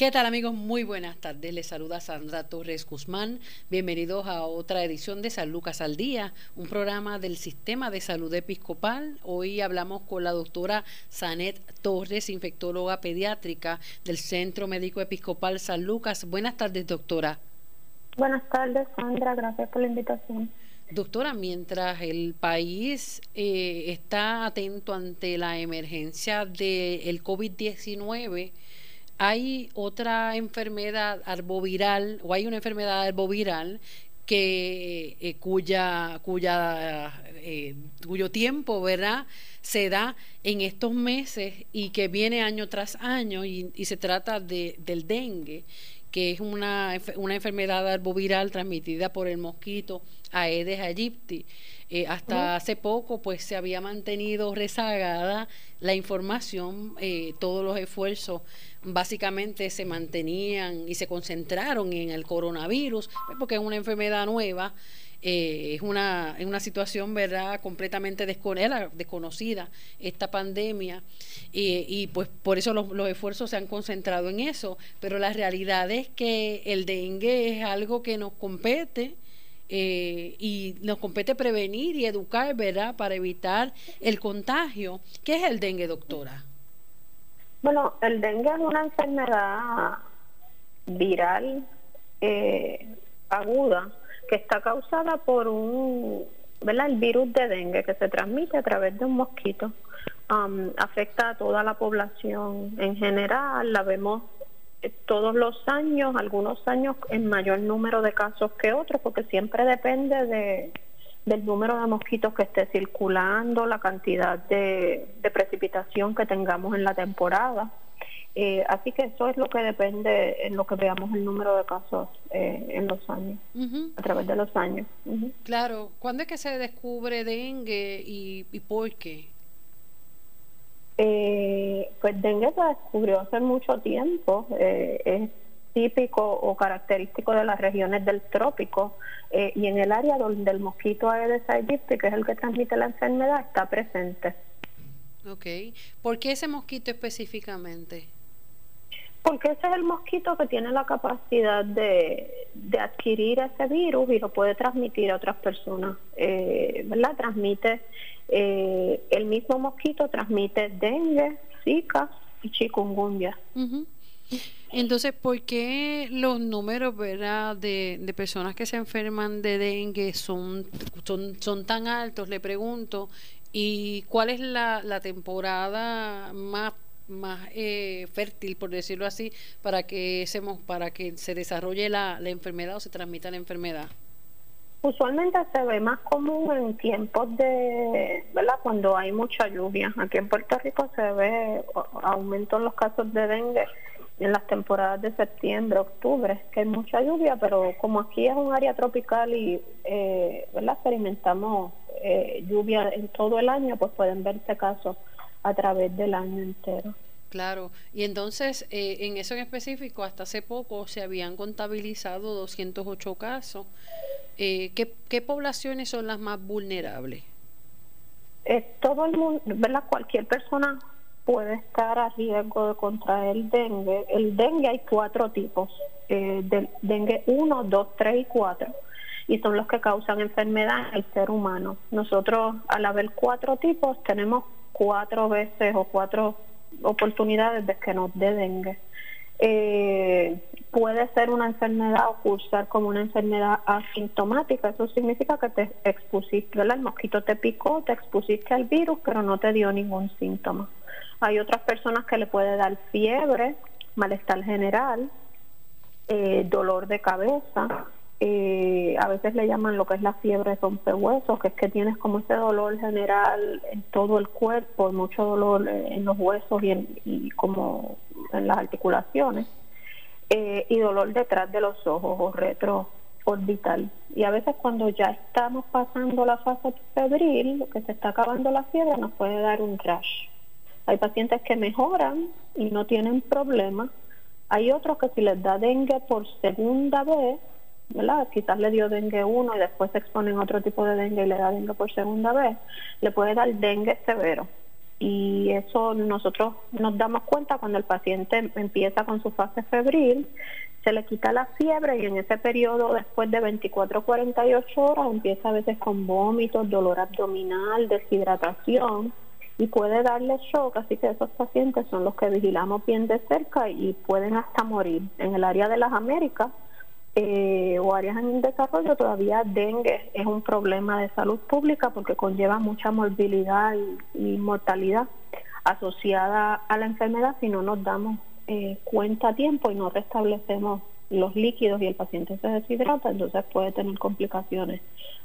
¿Qué tal amigos? Muy buenas tardes. Les saluda Sandra Torres Guzmán. Bienvenidos a otra edición de San Lucas al Día, un programa del Sistema de Salud Episcopal. Hoy hablamos con la doctora Sanet Torres, infectóloga pediátrica del Centro Médico Episcopal San Lucas. Buenas tardes, doctora. Buenas tardes, Sandra. Gracias por la invitación. Doctora, mientras el país eh, está atento ante la emergencia del COVID-19, hay otra enfermedad arboviral o hay una enfermedad arboviral que eh, cuya cuya eh, cuyo tiempo verdad se da en estos meses y que viene año tras año y, se trata de, del dengue que es una, una enfermedad arboviral transmitida por el mosquito Aedes aegypti. Eh, hasta hace poco pues se había mantenido rezagada la información, eh, todos los esfuerzos básicamente se mantenían y se concentraron en el coronavirus, pues, porque es una enfermedad nueva, eh, es, una, una situación verdad completamente desconocida esta pandemia y pues por eso los, los, esfuerzos se han concentrado en eso pero la realidad es que el dengue es algo que nos compete eh, y nos compete prevenir y educar, ¿verdad?, para evitar el contagio. ¿Qué es el dengue, doctora? Bueno, el dengue es una enfermedad viral eh, aguda que está causada por un. El virus de dengue que se transmite a través de un mosquito. Um, afecta a toda la población en general, la vemos todos los años, algunos años en mayor número de casos que otros, porque siempre depende de, del número de mosquitos que esté circulando, la cantidad de, precipitación que tengamos en la temporada. Eh, así que eso es lo que depende en lo que veamos el número de casos eh, en los años, a través de los años. Claro, ¿cuándo es que se descubre dengue y, y por qué? Eh, pues dengue se descubrió hace mucho tiempo, eh, es típico o característico de las regiones del trópico eh, y en el área donde el mosquito Aedes aegypti, que es el que transmite la enfermedad, está presente. Ok, ¿por qué ese mosquito específicamente? Porque ese es el mosquito que tiene la capacidad de, de adquirir ese virus y lo puede transmitir a otras personas, eh, ¿verdad? Transmite eh, el mismo mosquito transmite dengue, zika y chikungunya. Entonces, ¿por qué los números ¿verdad? De, de, personas que se enferman de dengue son, son, tan altos? Le pregunto. ¿Y cuál es la, la temporada más más eh, fértil, por decirlo así, para que, se, para que se desarrolle la, la enfermedad o se transmita la enfermedad? Usualmente se ve más común en tiempos de, ¿verdad? Cuando hay mucha lluvia. Aquí en Puerto Rico se ve aumento en los casos de dengue en las temporadas de septiembre, octubre, que hay mucha lluvia, pero como aquí es un área tropical y, eh, ¿verdad? Experimentamos eh, lluvia en todo el año, pues pueden verse casos a través del año entero. Claro, y entonces eh, en eso en específico, hasta hace poco se habían contabilizado 208 casos. Eh, ¿qué, poblaciones son las más vulnerables? Todo el mundo, ¿verdad? Cualquier persona puede estar a riesgo de contraer dengue. El dengue hay cuatro tipos, eh, dengue 1, 2, 3 y 4, y son los que causan enfermedad en el ser humano. Nosotros, al haber cuatro tipos, tenemos cuatro veces o cuatro oportunidades de que nos dé dengue. Eh, puede ser una enfermedad o cursar como una enfermedad asintomática. Eso significa que te expusiste, el mosquito te picó, te expusiste al virus, pero no te dio ningún síntoma. Hay otras personas que le puede dar fiebre, malestar general, eh, dolor de cabeza, eh, a veces le llaman lo que es la fiebre rompehuesos, que es que tienes como ese dolor general en todo el cuerpo, mucho dolor en los huesos y, como en las articulaciones, eh, y dolor detrás de los ojos o retroorbital. Y a veces cuando ya estamos pasando la fase febril, que se está acabando la fiebre, nos puede dar un rash. Hay pacientes que mejoran y no tienen problema. Hay otros que si les da dengue por segunda vez, ¿verdad? Quizás le dio dengue uno y después se exponen a otro tipo de dengue y le da dengue por segunda vez, le puede dar dengue severo. y eso nosotros nos damos cuenta cuando el paciente empieza con su fase febril, se le quita la fiebre y en ese periodo después de 24 48 horas empieza a veces con vómitos, dolor abdominal, deshidratación y puede darle shock, así que esos pacientes son los que vigilamos bien de cerca y pueden hasta morir. En el área de las Américas eh, o áreas en desarrollo todavía dengue es un problema de salud pública porque conlleva mucha morbilidad y, mortalidad asociada a la enfermedad si no nos damos eh, cuenta a tiempo y no restablecemos los líquidos y el paciente se deshidrata, entonces puede tener complicaciones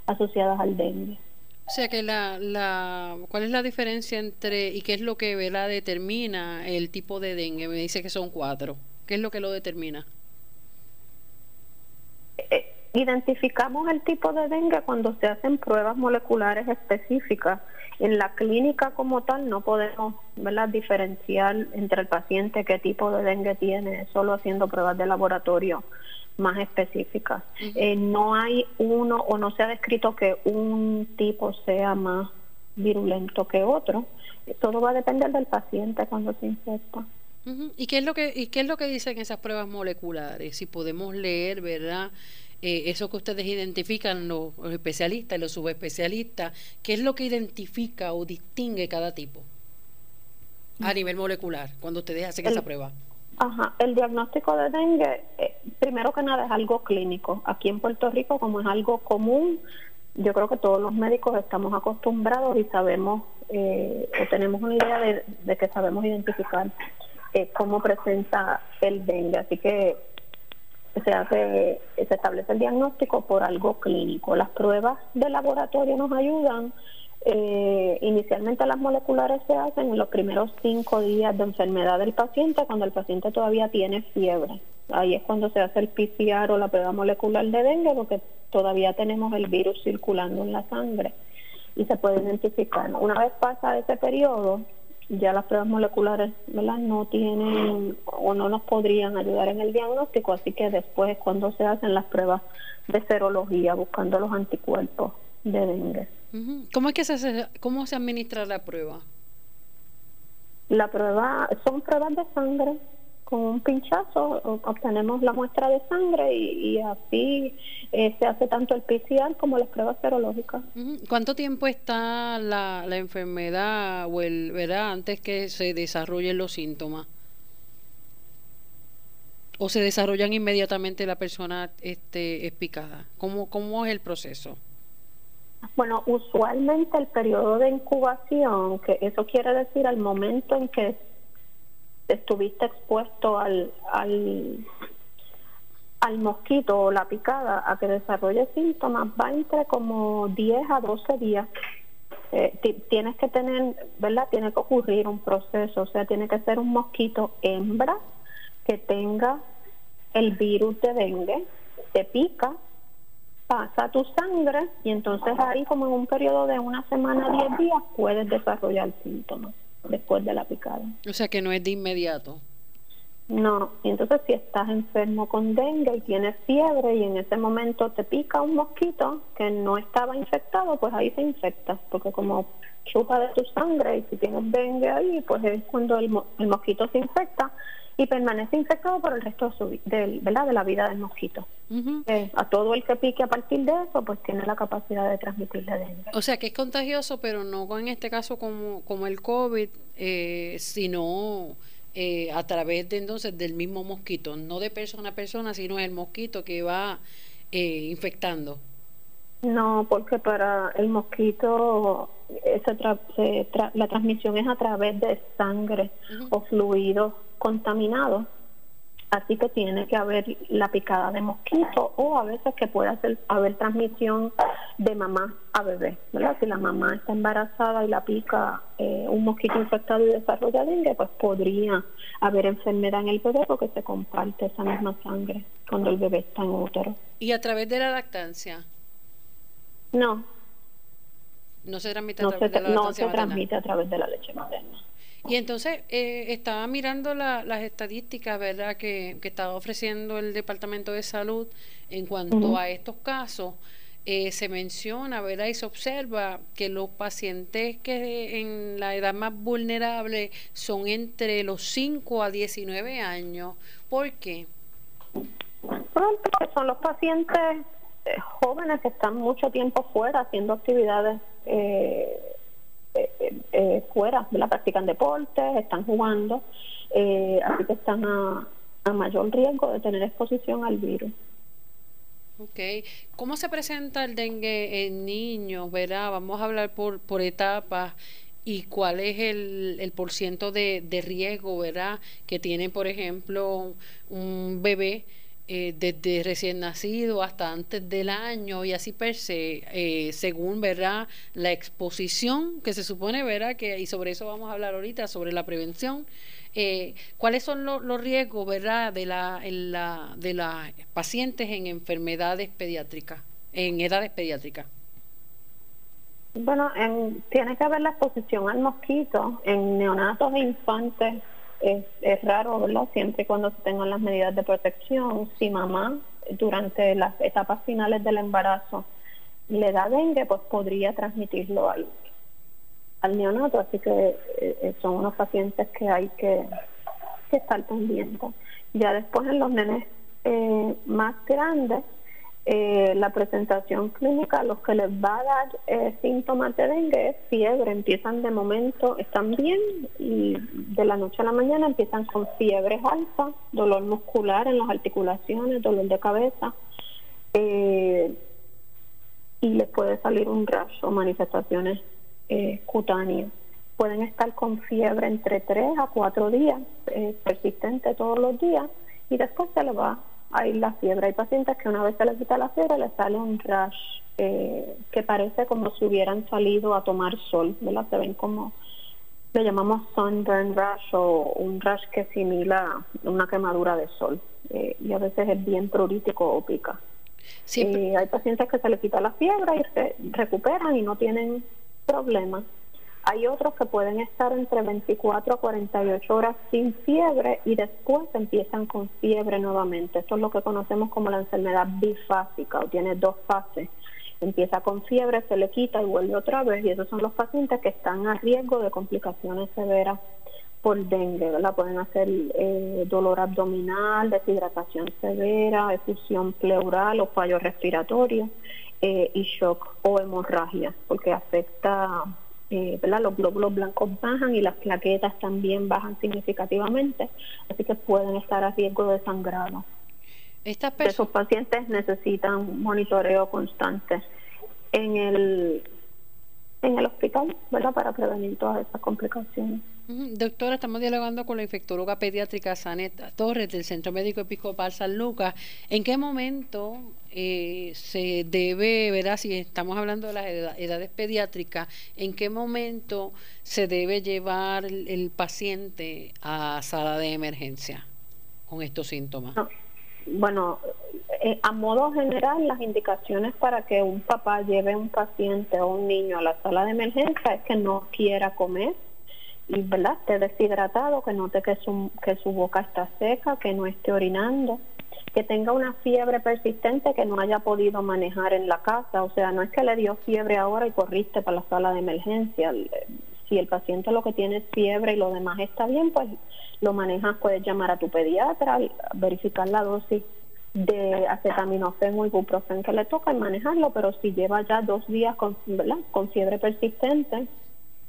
asociadas al dengue. O sea que la, la, ¿cuál es la diferencia entre y qué es lo que ¿verdad? determina el tipo de dengue? Me dice que son cuatro. ¿Qué es lo que lo determina? Eh, identificamos el tipo de dengue cuando se hacen pruebas moleculares específicas. En la clínica como tal no podemos ¿verdad? diferenciar entre el paciente qué tipo de dengue tiene, solo haciendo pruebas de laboratorio más específicas. Eh, no hay uno o no se ha descrito que un tipo sea más virulento que otro. Todo va a depender del paciente cuando se infecta. ¿Y qué es lo que y qué es lo que dicen esas pruebas moleculares? Si podemos leer, ¿verdad? Eh, eso que ustedes identifican los, especialistas y los subespecialistas, ¿qué es lo que identifica o distingue cada tipo a mm. nivel molecular cuando ustedes hacen esa prueba? Ajá, el diagnóstico de dengue, eh, primero que nada es algo clínico. Aquí en Puerto Rico, como es algo común, yo creo que todos los médicos estamos acostumbrados y sabemos eh, o tenemos una idea de que sabemos identificar eh, cómo presenta el dengue. Así que se hace, se establece el diagnóstico por algo clínico. Las pruebas de laboratorio nos ayudan. Eh, inicialmente las moleculares se hacen en los primeros cinco días de enfermedad del paciente, cuando el paciente todavía tiene fiebre. Ahí es cuando se hace el PCR o la prueba molecular de dengue, porque todavía tenemos el virus circulando en la sangre y se puede identificar. Una vez pasa ese periodo, ya las pruebas moleculares ¿verdad? no tienen o no nos podrían ayudar en el diagnóstico, así que después es cuando se hacen las pruebas de serología buscando los anticuerpos de dengue. ¿Cómo es que se cómo se administra la prueba? La prueba son pruebas de sangre con un pinchazo obtenemos la muestra de sangre y, así eh, se hace tanto el PCR como las pruebas serológicas. ¿Cuánto tiempo está la, la enfermedad o el verá antes que se desarrollen los síntomas? ¿O se desarrollan inmediatamente la persona este, es picada? ¿Cómo, ¿Cómo es el proceso? Bueno, usualmente el periodo de incubación, que eso quiere decir al momento en que estuviste expuesto al, al, al mosquito o la picada a que desarrolle síntomas, va entre como 10 a 12 días. Eh, tienes que tener, ¿verdad? Tiene que ocurrir un proceso, o sea, tiene que ser un mosquito hembra que tenga el virus de dengue, te pica, pasa tu sangre y entonces ahí como en un periodo de una semana a 10 días puedes desarrollar síntomas después de la picada. O sea que no es de inmediato. No, y entonces si estás enfermo con dengue y tienes fiebre y en ese momento te pica un mosquito que no estaba infectado, pues ahí se infecta, porque como chupa de tu sangre y si tienes dengue ahí, pues es cuando el, el mosquito se infecta y permanece infectado por el resto de, su, de, ¿verdad? de la vida del mosquito. Eh, a todo el que pique a partir de eso, pues tiene la capacidad de transmitirle dengue. O sea que es contagioso, pero no en este caso como, como el COVID, eh, sino eh, a través de entonces del mismo mosquito, no de persona a persona, sino el mosquito que va infectando. No, porque para el mosquito la transmisión es a través de sangre o fluidos contaminados, así que tiene que haber la picada de mosquito o a veces que puede haber transmisión de mamá a bebé, ¿verdad? Si la mamá está embarazada y la pica eh, un mosquito infectado y desarrolla dengue, pues podría haber enfermedad en el bebé porque se comparte esa misma sangre cuando el bebé está en útero. ¿Y a través de la lactancia? No. No se transmite a través de la No se transmite a través de la leche materna. Y entonces eh, estaba mirando las estadísticas, ¿verdad?, que, que, estaba ofreciendo el Departamento de Salud en cuanto a estos casos. eh, se menciona, ¿verdad? Y se observa que los pacientes que en la edad más vulnerable son entre los 5 a 19 años. ¿Por qué? Porque son los pacientes jóvenes que están mucho tiempo fuera haciendo actividades eh, eh, fuera, la practican deportes, están jugando, así que están a, a mayor riesgo de tener exposición al virus. Ok. ¿Cómo se presenta el dengue en niños? ¿verdad? Vamos a hablar por, por etapas y cuál es el, el porciento de, de riesgo, ¿verdad? Que tiene, por ejemplo, un bebé eh, desde recién nacido hasta antes del año y así per se, eh, según verdad la exposición que se supone verdad que y sobre eso vamos a hablar ahorita sobre la prevención. Eh, ¿Cuáles son los riesgos verdad de la de las pacientes en enfermedades pediátricas, en edades pediátricas? Bueno, en, tiene que haber la exposición al mosquito en neonatos e infantes es, raro, ¿verdad? Siempre cuando se tengan las medidas de protección. Si mamá durante las etapas finales del embarazo le da dengue, pues podría transmitirlo al, al neonato. Así que eh, son unos pacientes que hay que, que estar pendientes. Ya después en los nenes eh, más grandes, eh, la presentación clínica, los que les va a dar eh, síntomas de dengue es fiebre, empiezan de momento, están bien y de la noche a la mañana empiezan con fiebres altas, dolor muscular en las articulaciones, dolor de cabeza eh, y les puede salir un rash o manifestaciones cutáneas. Pueden estar con fiebre entre 3 a 4 días, persistente todos los días y después se les va hay la fiebre. Hay pacientes que una vez se les quita la fiebre les sale un rash eh, que parece como si hubieran salido a tomar sol, ¿verdad? Se ven como, le llamamos sunburn rash o un rash que simila una quemadura de sol eh, y a veces es bien pruritico o pica. Eh, hay pacientes que se les quita la fiebre y se recuperan y no tienen problemas. Hay otros que pueden estar entre 24 a 48 horas sin fiebre y después empiezan con fiebre nuevamente. Esto es lo que conocemos como la enfermedad bifásica o tiene dos fases. Empieza con fiebre, se le quita y vuelve otra vez y esos son los pacientes que están a riesgo de complicaciones severas por dengue, ¿verdad? Pueden hacer eh, dolor abdominal, deshidratación severa, efusión pleural o fallo respiratorio eh, y shock o hemorragia, porque afecta eh, los glóbulos blancos bajan y las plaquetas también bajan significativamente, así que pueden estar a riesgo de sangrado. Esos pacientes necesitan monitoreo constante en el en el hospital, ¿verdad? Para prevenir todas esas complicaciones. Doctora, estamos dialogando con la infectóloga pediátrica Sanet Torres del Centro Médico Episcopal San Lucas. ¿En qué momento eh, se debe, ¿verdad? Si estamos hablando de las edades pediátricas, ¿en qué momento se debe llevar el, paciente a sala de emergencia con estos síntomas? Bueno, eh, a modo general, las indicaciones para que un papá lleve un paciente o un niño a la sala de emergencia es que no quiera comer y verdad esté deshidratado, que note que su, que su boca está seca, que no esté orinando, que tenga una fiebre persistente que no haya podido manejar en la casa. O sea, no es que le dio fiebre ahora y corriste para la sala de emergencia. Si el paciente lo que tiene es fiebre y lo demás está bien, pues lo manejas, puedes llamar a tu pediatra, verificar la dosis de acetaminofén o ibuprofen que le toca y manejarlo, pero si lleva ya dos días con, con fiebre persistente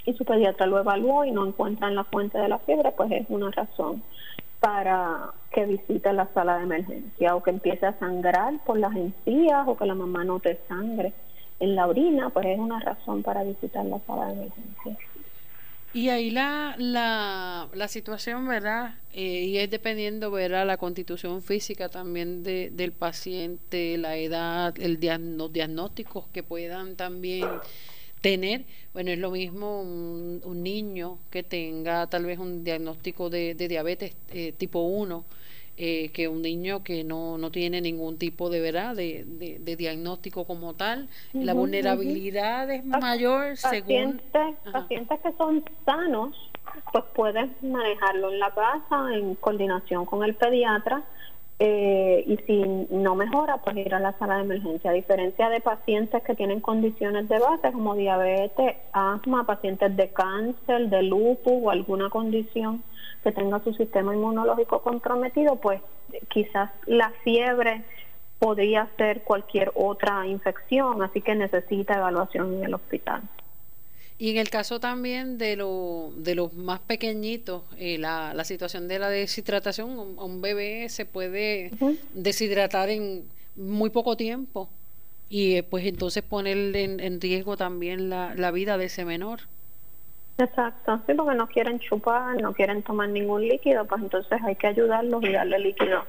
y su pediatra lo evaluó y no encuentran la fuente de la fiebre, pues es una razón para que visite la sala de emergencia o que empiece a sangrar por las encías o que la mamá note sangre en la orina, pues es una razón para visitar la sala de emergencia. Y ahí la, la, la situación, ¿verdad? Eh, y es dependiendo, ¿verdad? La constitución física también de, del paciente, la edad, el los diagnósticos que puedan también tener. Bueno, es lo mismo un, niño que tenga tal vez un diagnóstico de, diabetes eh, tipo 1 eh, que un niño que no, no tiene ningún tipo de verdad de, de, diagnóstico como tal. la vulnerabilidad es mayor según... Pacientes que son sanos, pues pueden manejarlo en la casa en coordinación con el pediatra eh, y si no mejora, pues ir a la sala de emergencia. A diferencia de pacientes que tienen condiciones de base como diabetes, asma, pacientes de cáncer, de lupus o alguna condición que tenga su sistema inmunológico comprometido, pues quizás la fiebre podría ser cualquier otra infección, así que necesita evaluación en el hospital. Y en el caso también de, lo, de los más pequeñitos, eh, la, la, situación de la deshidratación, un, un bebé se puede deshidratar en muy poco tiempo y eh, pues entonces poner en, en riesgo también la, la, vida de ese menor. Exacto, sí, porque no quieren chupar, no quieren tomar ningún líquido, pues entonces hay que ayudarlos y darle líquido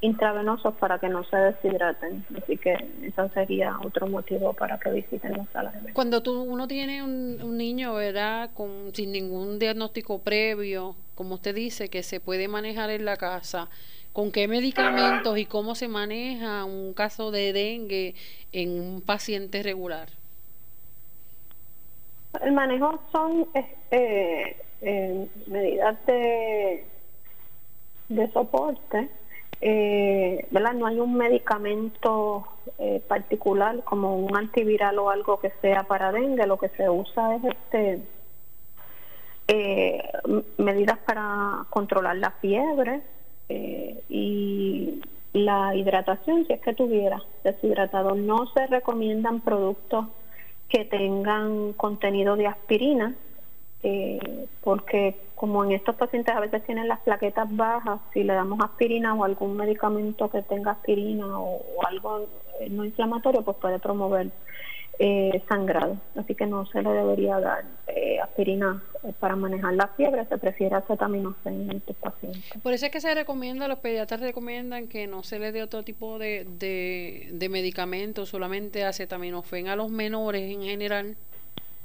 intravenosos para que no se deshidraten. Así que eso sería otro motivo para que visiten las salas de Cuando tú, uno tiene un, niño, ¿verdad? Con, sin ningún diagnóstico previo, como usted dice, que se puede manejar en la casa, ¿con qué medicamentos y cómo se maneja un caso de dengue en un paciente regular? El manejo son eh, eh, medidas de, de soporte eh, ¿verdad? No hay un medicamento eh, particular como un antiviral o algo que sea para dengue, lo que se usa es este eh, medidas para controlar la fiebre y la hidratación si es que tuviera deshidratado. No se recomiendan productos que tengan contenido de aspirina eh, porque como en estos pacientes a veces tienen las plaquetas bajas, si le damos aspirina o algún medicamento que tenga aspirina o, algo eh, no inflamatorio, pues puede promover eh, sangrado. Así que no se le debería dar eh, aspirina para manejar la fiebre, se prefiere acetaminofén en estos pacientes. Por eso es que se recomienda, los pediatras recomiendan que no se le dé otro tipo de, de, de medicamentos, solamente acetaminofén a los menores en general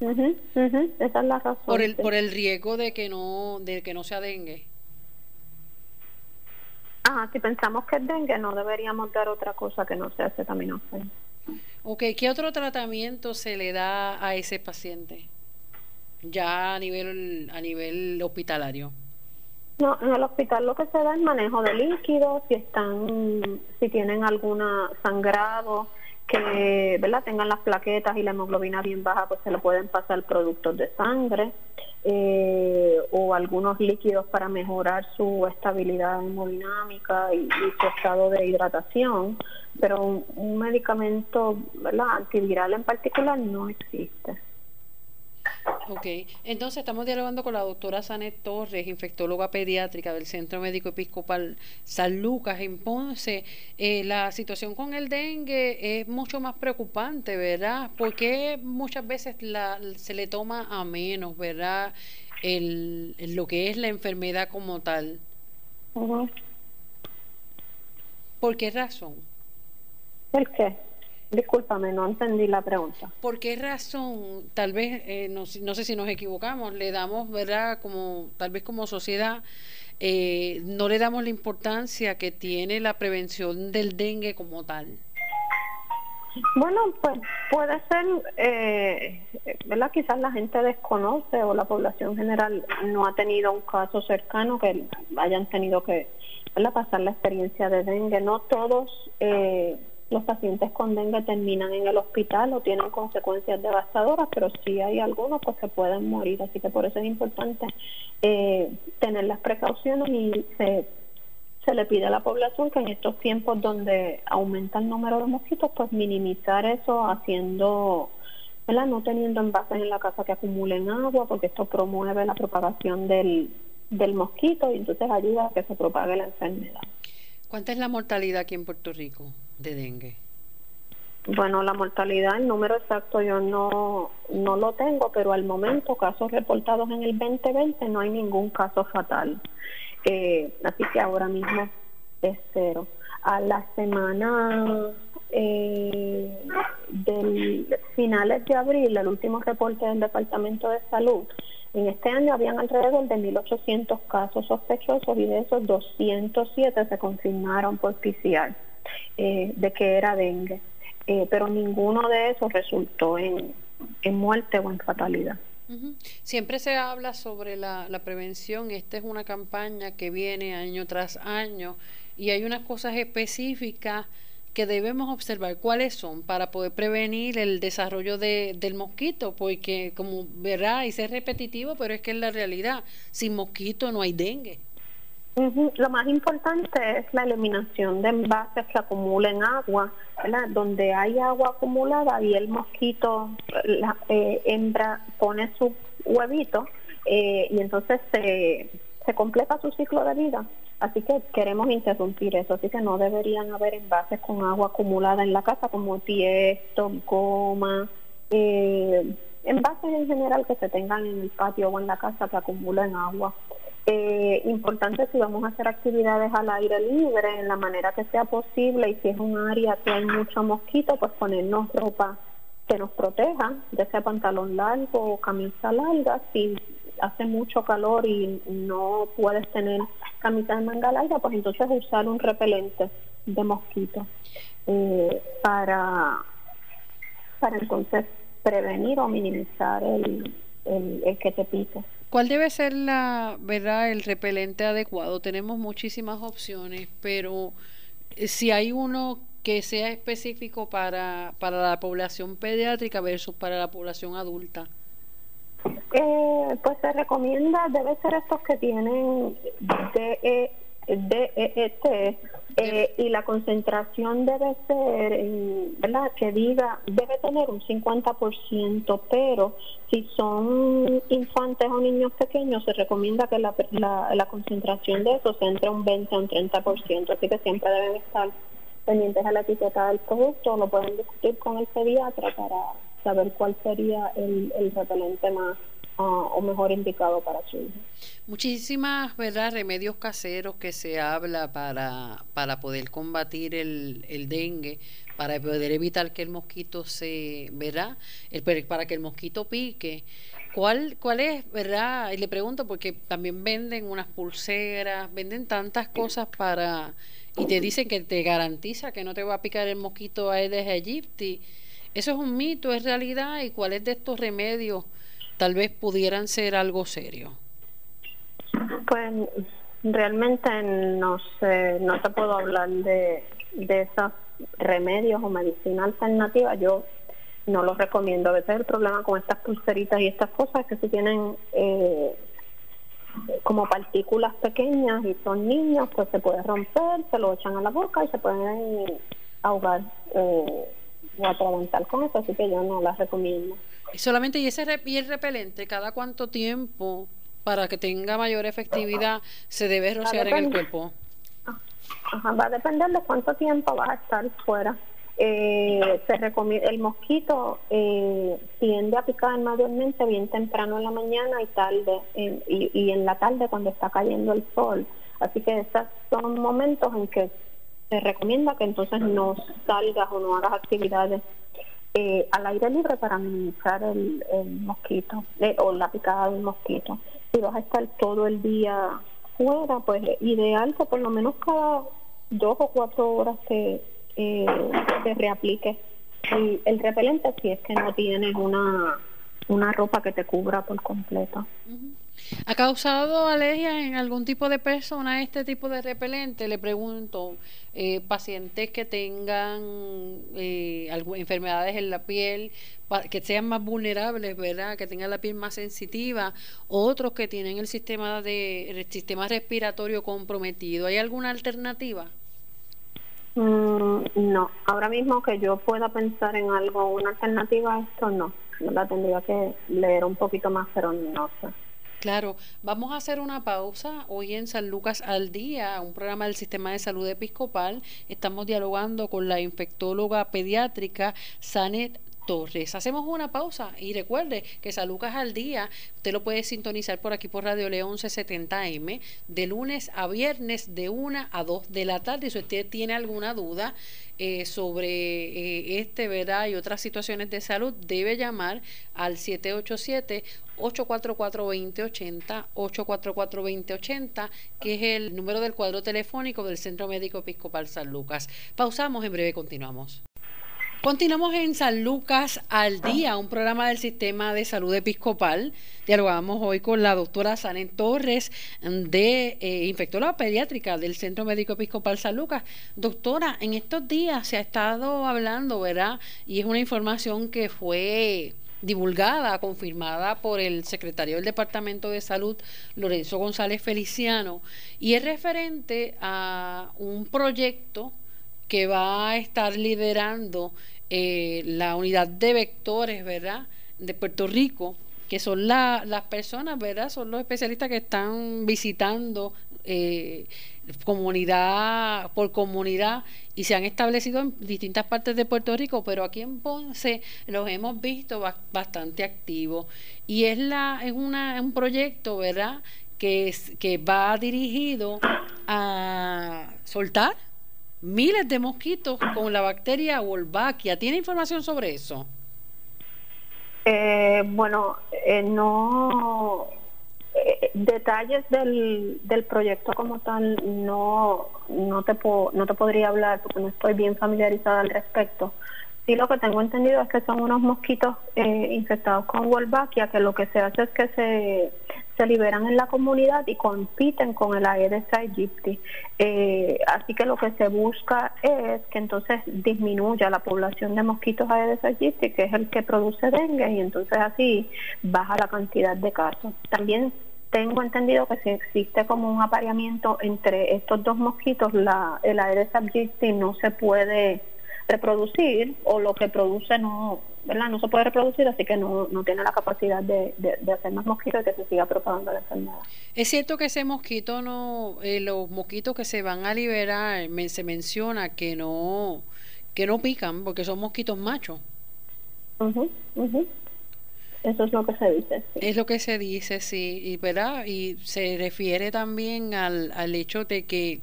esa es la razón. Por el, por el riesgo de que no, de que no sea dengue. Ah, si pensamos que es dengue, no deberíamos dar otra cosa que no sea acetaminofén. Ok, ¿qué otro tratamiento se le da a ese paciente? Ya a nivel, a nivel hospitalario. No, en el hospital lo que se da es manejo de líquidos, si están, si tienen alguna sangrado, que tengan las plaquetas y la hemoglobina bien baja, pues se le pueden pasar productos de sangre eh, o algunos líquidos para mejorar su estabilidad hemodinámica y, su estado de hidratación, pero un, un medicamento ¿verdad? antiviral en particular no existe. Ok, entonces estamos dialogando con la doctora Sanet Torres, infectóloga pediátrica del Centro Médico Episcopal San Lucas en Ponce. Eh, la situación con el dengue es mucho más preocupante, ¿verdad? Porque muchas veces la, se le toma a menos, ¿verdad? El, lo que es la enfermedad como tal. ¿Por qué razón? ¿Por qué? Discúlpame, no entendí la pregunta. ¿Por qué razón, tal vez, eh, no, no, sé si nos equivocamos, le damos, ¿verdad? Como, tal vez como sociedad, eh, no le damos la importancia que tiene la prevención del dengue como tal? Bueno, pues puede ser, eh, ¿verdad? Quizás la gente desconoce o la población general no ha tenido un caso cercano que hayan tenido que ¿verdad? pasar la experiencia de dengue. No todos eh, los pacientes con dengue terminan en el hospital o tienen consecuencias devastadoras, pero sí hay algunos pues, que pueden morir, así que por eso es importante eh, tener las precauciones y se, se le pide a la población que en estos tiempos donde aumenta el número de mosquitos, pues minimizar eso haciendo, ¿verdad? no teniendo envases en la casa que acumulen agua, porque esto promueve la propagación del, del mosquito y entonces ayuda a que se propague la enfermedad. ¿Cuánta es la mortalidad aquí en Puerto Rico? De dengue? Bueno, la mortalidad, el número exacto yo no, no lo tengo, pero al momento, casos reportados en el 2020, no hay ningún caso fatal. Eh, así que ahora mismo es cero. A la semana eh, del finales de abril, el último reporte del Departamento de Salud, en este año habían alrededor de 1.800 casos sospechosos y de esos 207 se confirmaron por PCR. Eh, de que era dengue, eh, pero ninguno de esos resultó en, en muerte o en fatalidad. Siempre se habla sobre la, la, prevención, esta es una campaña que viene año tras año y hay unas cosas específicas que debemos observar. Cuáles son para poder prevenir el desarrollo de, del mosquito, porque como verá, y es repetitivo, pero es que es la realidad, sin mosquito no hay dengue. Lo más importante es la eliminación de envases que acumulen agua, donde hay agua acumulada y el mosquito, la eh, hembra, pone su huevito eh, y entonces se, completa su ciclo de vida. Así que queremos interrumpir eso, así que no deberían haber envases con agua acumulada en la casa como tiesto, goma, eh, envases en general que se tengan en el patio o en la casa que acumulen agua. Eh, importante si vamos a hacer actividades al aire libre en la manera que sea posible y si es un área que hay mucho mosquito, pues ponernos ropa que nos proteja, ya sea pantalón largo o camisa larga. Si hace mucho calor y no puedes tener camisa de manga larga, pues entonces usar un repelente de mosquito eh, para, para entonces prevenir o minimizar el, el, que te pique. ¿Cuál debe ser la verdad el repelente adecuado? Tenemos muchísimas opciones, pero eh, si hay uno que sea específico para, para la población pediátrica versus para la población adulta. Eh, pues se recomienda, debe ser estos que tienen DEET eh, y la concentración debe ser, ¿verdad? Que diga, debe tener un 50%, pero si son infantes o niños pequeños, se recomienda que la, la, la concentración de eso sea entre un 20 o un 30%, así que siempre deben estar pendientes a la etiqueta del producto, lo pueden discutir con el pediatra para saber cuál sería el, el repelente más o mejor indicado para su hijo. Muchísimas ¿verdad? remedios caseros que se habla para, para poder combatir el, el dengue, para poder evitar que el mosquito se, ¿verdad? El, para que el mosquito pique. ¿Cuál, ¿Cuál es, verdad? Y le pregunto porque también venden unas pulseras, venden tantas cosas para... Y te dicen que te garantiza que no te va a picar el mosquito Aedes aegypti. ¿Eso es un mito, es realidad? ¿Y cuáles de estos remedios tal vez pudieran ser algo serio? Pues realmente no sé, no te puedo hablar de, de esos remedios o medicina alternativa. Yo no los recomiendo. A veces el problema con estas pulseritas y estas cosas es que si tienen eh, como partículas pequeñas y son niños, pues se puede romper, se lo echan a la boca y se pueden ahogar eh, o atragantar con eso, así que yo no las recomiendo. Y solamente, ¿y ese piel repelente cada cuánto tiempo, para que tenga mayor efectividad, se debe rociar en el cuerpo? va a depender de cuánto tiempo vas a estar fuera. Eh, se recomienda, el mosquito eh, tiende a picar mayormente bien temprano en la mañana y tarde y, y, en la tarde cuando está cayendo el sol. Así que esos son momentos en que se recomienda que entonces no salgas o no hagas actividades eh, al aire libre para minimizar el, mosquito eh, o la picada del mosquito. Si vas a estar todo el día fuera, pues ideal que por lo menos cada dos o cuatro horas te, eh, reaplique el, el, repelente si es que no tienes una, una ropa que te cubra por completo. ¿Ha causado alergia en algún tipo de persona este tipo de repelente? Le pregunto, eh, pacientes que tengan eh, enfermedades en la piel, que sean más vulnerables, ¿verdad? Que tengan la piel más sensitiva, otros que tienen el sistema de el sistema respiratorio comprometido. ¿Hay alguna alternativa? Mm, no, ahora mismo que yo pueda pensar en algo, una alternativa a esto, no. La tendría que leer un poquito más, pero. Claro, vamos a hacer una pausa hoy en San Lucas al Día, un programa del Sistema de Salud Episcopal. Estamos dialogando con la infectóloga pediátrica Sanet Hacemos una pausa y recuerde que San Lucas al día, usted lo puede sintonizar por aquí por Radio León 1170M de lunes a viernes de 1 a 2 de la tarde. Si usted tiene alguna duda eh, sobre eh, este, ¿verdad? Y otras situaciones de salud, debe llamar al 787 844-2080, 844-2080, que es el número del cuadro telefónico del Centro Médico Episcopal San Lucas. Pausamos, en breve continuamos. Continuamos en San Lucas al día, un programa del Sistema de Salud Episcopal. Dialogamos hoy con la doctora Sanen Torres de eh, pediátrica del Centro Médico Episcopal San Lucas. Doctora, en estos días se ha estado hablando, ¿verdad? Y es una información que fue divulgada, confirmada por el secretario del Departamento de Salud, Lorenzo González Feliciano, y es referente a un proyecto que va a estar liderando eh, la unidad de vectores, ¿verdad?, de Puerto Rico, que son las personas, ¿verdad?, son los especialistas que están visitando eh, comunidad por comunidad y se han establecido en distintas partes de Puerto Rico, pero aquí en Ponce los hemos visto bastante activos y es la es una un proyecto, ¿verdad? que es, que va dirigido a soltar miles de mosquitos con la bacteria Wolbachia. ¿Tiene información sobre eso? Eh, bueno, eh, no. Eh, detalles del, del proyecto como tal no no te no te podría hablar porque no estoy bien familiarizada al respecto. Sí, lo que tengo entendido es que son unos mosquitos infectados con Wolbachia que lo que se hace es que se se liberan en la comunidad y compiten con el Aedes aegypti. Eh, así que lo que se busca es que entonces disminuya la población de mosquitos Aedes aegypti, que es el que produce dengue, y entonces así baja la cantidad de casos. También tengo entendido que si existe como un apareamiento entre estos dos mosquitos, la, el Aedes aegypti no se puede reproducir o lo que produce no, ¿verdad? no se puede reproducir, así que no, no tiene la capacidad de, de, hacer más mosquitos y que se siga propagando la enfermedad. Es cierto que ese mosquito no, eh, los mosquitos que se van a liberar, se menciona que no, que no pican porque son mosquitos machos. Eso es lo que se dice. Es lo que se dice, sí, y, ¿verdad? Y se refiere también al, al hecho de que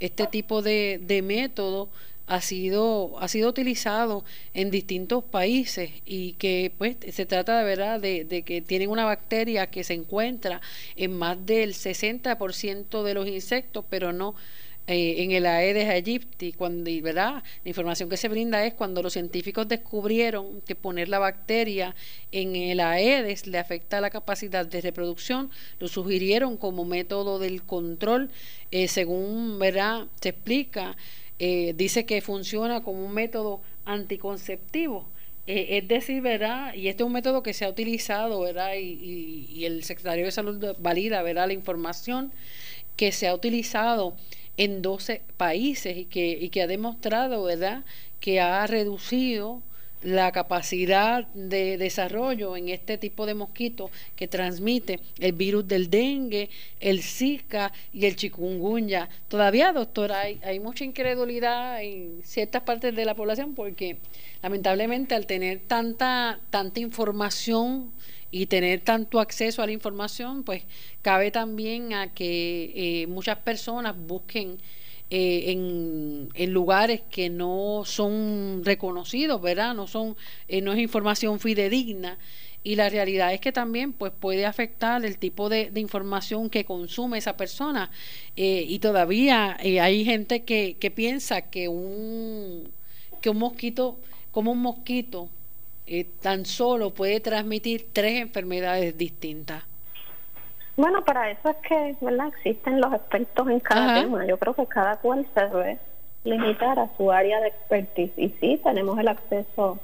este tipo de, de método ha sido, ha sido utilizado en distintos países y que pues se trata de verdad de, que tienen una bacteria que se encuentra en más del 60% de los insectos, pero no eh, en el Aedes aegypti, cuando, ¿verdad? La información que se brinda es cuando los científicos descubrieron que poner la bacteria en el Aedes le afecta la capacidad de reproducción, lo sugirieron como método del control, eh, según, ¿verdad? Se explica eh, dice que funciona como un método anticonceptivo. Eh, es decir, ¿verdad? Y este es un método que se ha utilizado, ¿verdad? Y, el secretario de Salud valida, ¿verdad? La información que se ha utilizado en 12 países y que, y que ha demostrado, ¿verdad? Que ha reducido la capacidad de desarrollo en este tipo de mosquito que transmite el virus del dengue, el Zika y el chikungunya. Todavía, doctora, hay, mucha incredulidad en ciertas partes de la población porque lamentablemente al tener tanta, tanta información y tener tanto acceso a la información, pues cabe también a que eh, muchas personas busquen eh, en, lugares que no son reconocidos, ¿verdad? No son, eh, no es información fidedigna. Y la realidad es que también pues puede afectar el tipo de, información que consume esa persona. Eh, y todavía hay gente que, que piensa que un que un mosquito como un mosquito tan solo puede transmitir tres enfermedades distintas bueno, para eso es que ¿verdad? existen los expertos en cada tema. Yo creo que cada cual se debe limitar a su área de expertise. Y sí, tenemos el acceso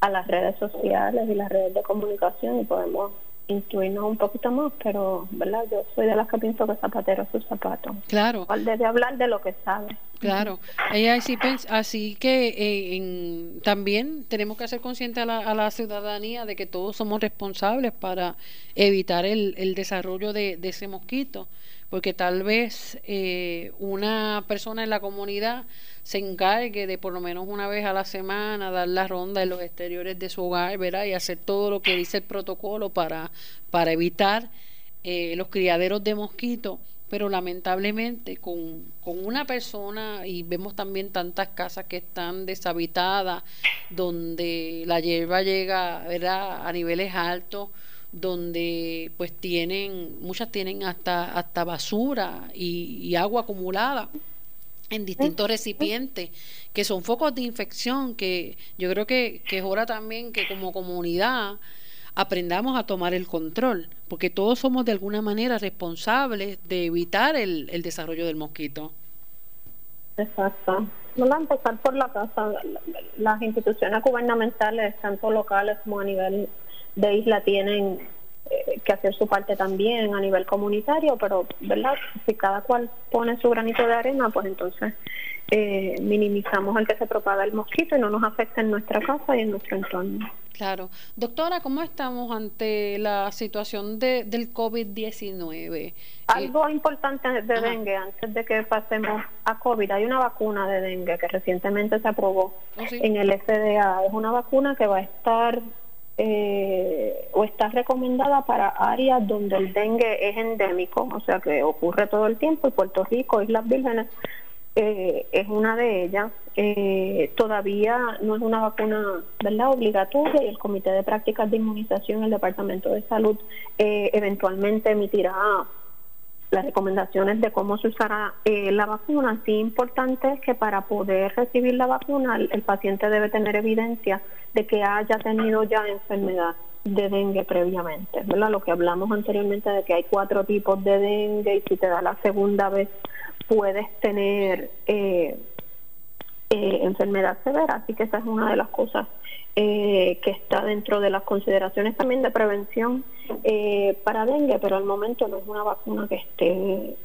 a las redes sociales y las redes de comunicación y podemos intuirnos un poquito más, pero verdad yo soy de las que pienso que zapatero es su zapato. Claro. Debe hablar de lo que sabe. Claro. así, así que eh, también tenemos que hacer consciente a la, a la ciudadanía de que todos somos responsables para evitar el, el desarrollo de, de ese mosquito, porque tal vez eh, una persona en la comunidad se encargue de por lo menos una vez a la semana dar la ronda en los exteriores de su hogar, ¿verdad? Y hacer todo lo que dice el protocolo para, para evitar eh, los criaderos de mosquitos. Pero lamentablemente con, con una persona, y vemos también tantas casas que están deshabitadas, donde la hierba llega ¿verdad? a niveles altos, donde pues tienen, muchas tienen hasta, hasta basura y agua acumulada en distintos recipientes, que son focos de infección, que yo creo que, que es hora también que como comunidad aprendamos a tomar el control, porque todos somos de alguna manera responsables de evitar el, el desarrollo del mosquito. Exacto. No a empezar por la casa. Las instituciones gubernamentales, tanto locales como a nivel de isla, tienen eh, que hacer su parte también a nivel comunitario, pero verdad si cada cual pone su granito de arena, pues entonces eh, minimizamos el que se propaga el mosquito y no nos afecta en nuestra casa y en nuestro entorno. Claro. Doctora, ¿cómo estamos ante la situación de, del COVID-19? Eh, Algo importante de dengue, antes de que pasemos a COVID, hay una vacuna de dengue que recientemente se aprobó oh, en el FDA. Es una vacuna que va a estar eh, o está recomendada para áreas donde el dengue es endémico, o sea que ocurre todo el tiempo, y Puerto Rico, Islas Vírgenes, eh, es una de ellas. Eh, todavía no es una vacuna ¿verdad? obligatoria y el Comité de Prácticas de Inmunización, el Departamento de Salud, eventualmente emitirá las recomendaciones de cómo se usará la vacuna. Sí, importante es que para poder recibir la vacuna el paciente debe tener evidencia de que haya tenido ya enfermedad de dengue previamente, ¿verdad? Lo que hablamos anteriormente de que hay cuatro tipos de dengue y si te da la segunda vez puedes tener eh, eh, enfermedad severa, así que esa es una de las cosas eh, que está dentro de las consideraciones también de prevención para dengue, pero al momento no es una vacuna que esté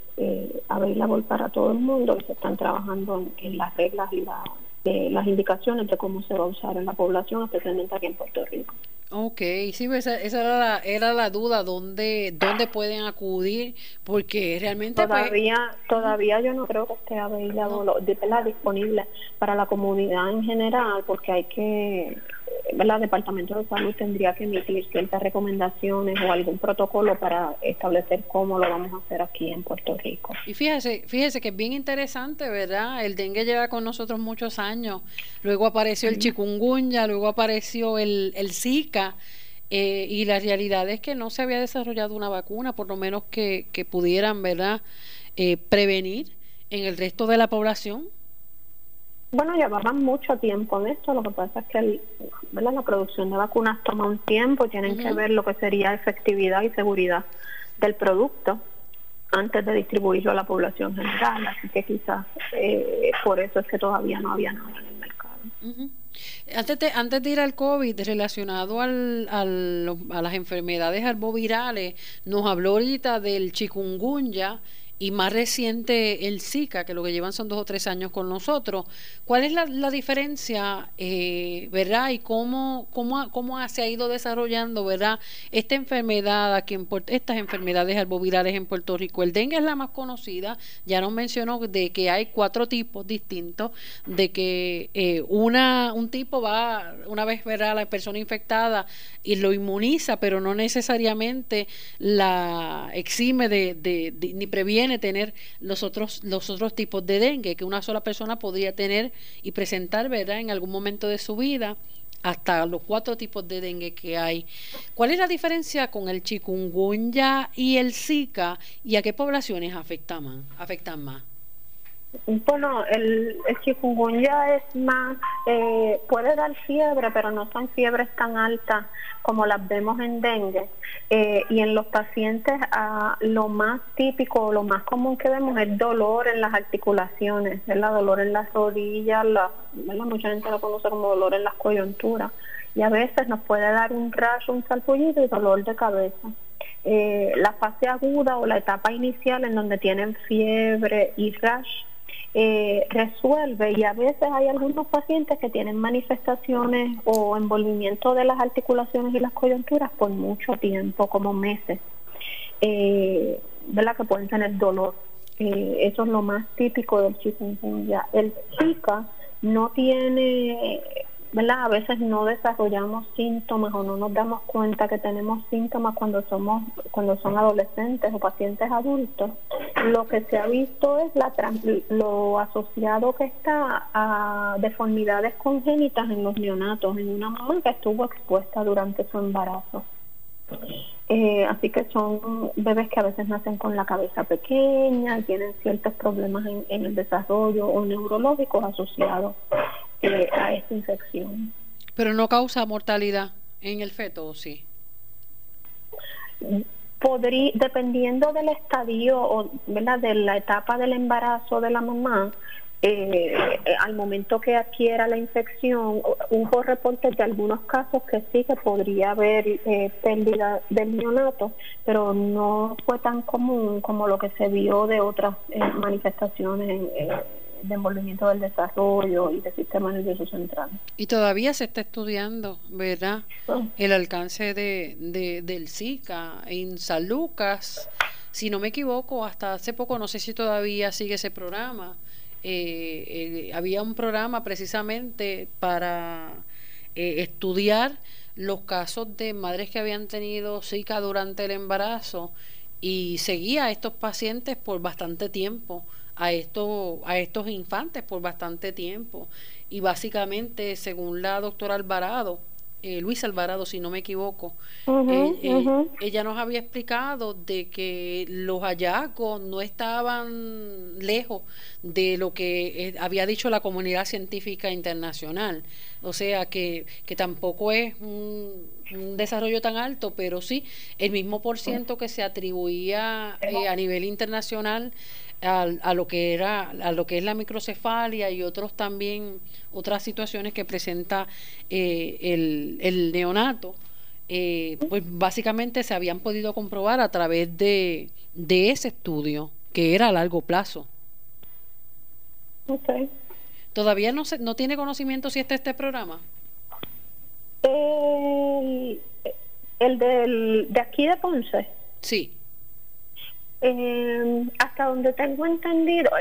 available para todo el mundo y se están trabajando en las reglas y la las indicaciones de cómo se va a usar en la población, especialmente aquí en Puerto Rico. Ok, sí, pues, esa, esa era, la, era la duda, ¿dónde, dónde pueden acudir? Porque realmente... Pues, todavía, todavía yo no creo que esté disponible para la comunidad en general, porque hay que el Departamento de Salud tendría que emitir ciertas recomendaciones o algún protocolo para establecer cómo lo vamos a hacer aquí en Puerto Rico. Y fíjese, fíjese que es bien interesante, ¿verdad? El dengue lleva con nosotros muchos años. Luego apareció el chikungunya, luego apareció el, el Zika. Eh, y la realidad es que no se había desarrollado una vacuna, por lo menos que, que pudieran, ¿verdad?, eh, prevenir en el resto de la población bueno, llevaban mucho tiempo en esto, lo que pasa es que la producción de vacunas toma un tiempo, tienen que ver lo que sería efectividad y seguridad del producto antes de distribuirlo a la población general, así que quizás eh, por eso es que todavía no había nada en el mercado. Antes de, antes de ir al COVID, relacionado al, al, a las enfermedades arbovirales, nos habló ahorita del chikungunya y más reciente el Zika, que lo que llevan son dos o tres años con nosotros. ¿Cuál es la, la diferencia, eh, verdad? Y cómo, cómo, cómo se ha ido desarrollando, verdad, esta enfermedad aquí en estas enfermedades albovirales en Puerto Rico. El dengue es la más conocida, ya nos mencionó de que hay cuatro tipos distintos, de que eh, una, un tipo va, una vez verá la persona infectada y lo inmuniza, pero no necesariamente la exime de ni previene tener los otros, los otros tipos de dengue que una sola persona podría tener y presentar, ¿verdad?, en algún momento de su vida hasta los cuatro tipos de dengue que hay. ¿Cuál es la diferencia con el chikungunya y el zika y a qué poblaciones afectan, afectan más? Bueno, el, el chikungunya es más, eh, puede dar fiebre, pero no son fiebres tan altas como las vemos en dengue. Eh, y en los pacientes ah, lo más típico, lo más común que vemos es dolor en las articulaciones, el dolor en las rodillas, la, mucha gente lo conoce como dolor en las coyunturas. Y a veces nos puede dar un rash, un salpullido y dolor de cabeza. Eh, la fase aguda o la etapa inicial en donde tienen fiebre y rash eh, resuelve y a veces hay algunos pacientes que tienen manifestaciones o envolvimiento de las articulaciones y las coyunturas por mucho tiempo, como meses, eh, ¿verdad? Que pueden tener dolor. Eh, eso es lo más típico del chikungunya. El Zika no tiene ¿verdad? A veces no desarrollamos síntomas o no nos damos cuenta que tenemos síntomas cuando somos cuando son adolescentes o pacientes adultos. Lo que se ha visto es la lo asociado que está a deformidades congénitas en los neonatos, en una mamá que estuvo expuesta durante su embarazo. Eh, así que son bebés que a veces nacen con la cabeza pequeña, tienen ciertos problemas en, el desarrollo o neurológicos asociados eh, a esta infección. Pero no causa mortalidad en el feto, ¿o sí? Podría, dependiendo del estadio o ¿verdad? de la etapa del embarazo de la mamá, eh, al momento que adquiera la infección, hubo reportes de algunos casos que sí que podría haber eh, pérdida del neonato, pero no fue tan común como lo que se vio de otras eh, manifestaciones de envolvimiento del desarrollo y del sistema nervioso central. Y todavía se está estudiando, ¿verdad? Ah. El alcance de, de, del Zika en San Lucas. Si no me equivoco, hasta hace poco, no sé si todavía sigue ese programa, eh, eh, había un programa precisamente para eh, estudiar los casos de madres que habían tenido Zika durante el embarazo y seguía a estos pacientes por bastante tiempo, a estos, a estos infantes por bastante tiempo. Y básicamente, según la doctora Alvarado, eh, Luis Alvarado, si no me equivoco, eh, eh, ella nos había explicado de que los hallazgos no estaban lejos de lo que había dicho la comunidad científica internacional. O sea que, que tampoco es un, un desarrollo tan alto, pero sí el mismo por ciento que se atribuía a nivel internacional a, lo que era a lo que es la microcefalia y otros también otras situaciones que presenta eh, el, neonato eh, pues básicamente se habían podido comprobar a través de, de ese estudio que era a largo plazo. Todavía no se, no tiene conocimiento si está este programa el, el del, de aquí de Ponce. Sí eh, hasta donde tengo entendido,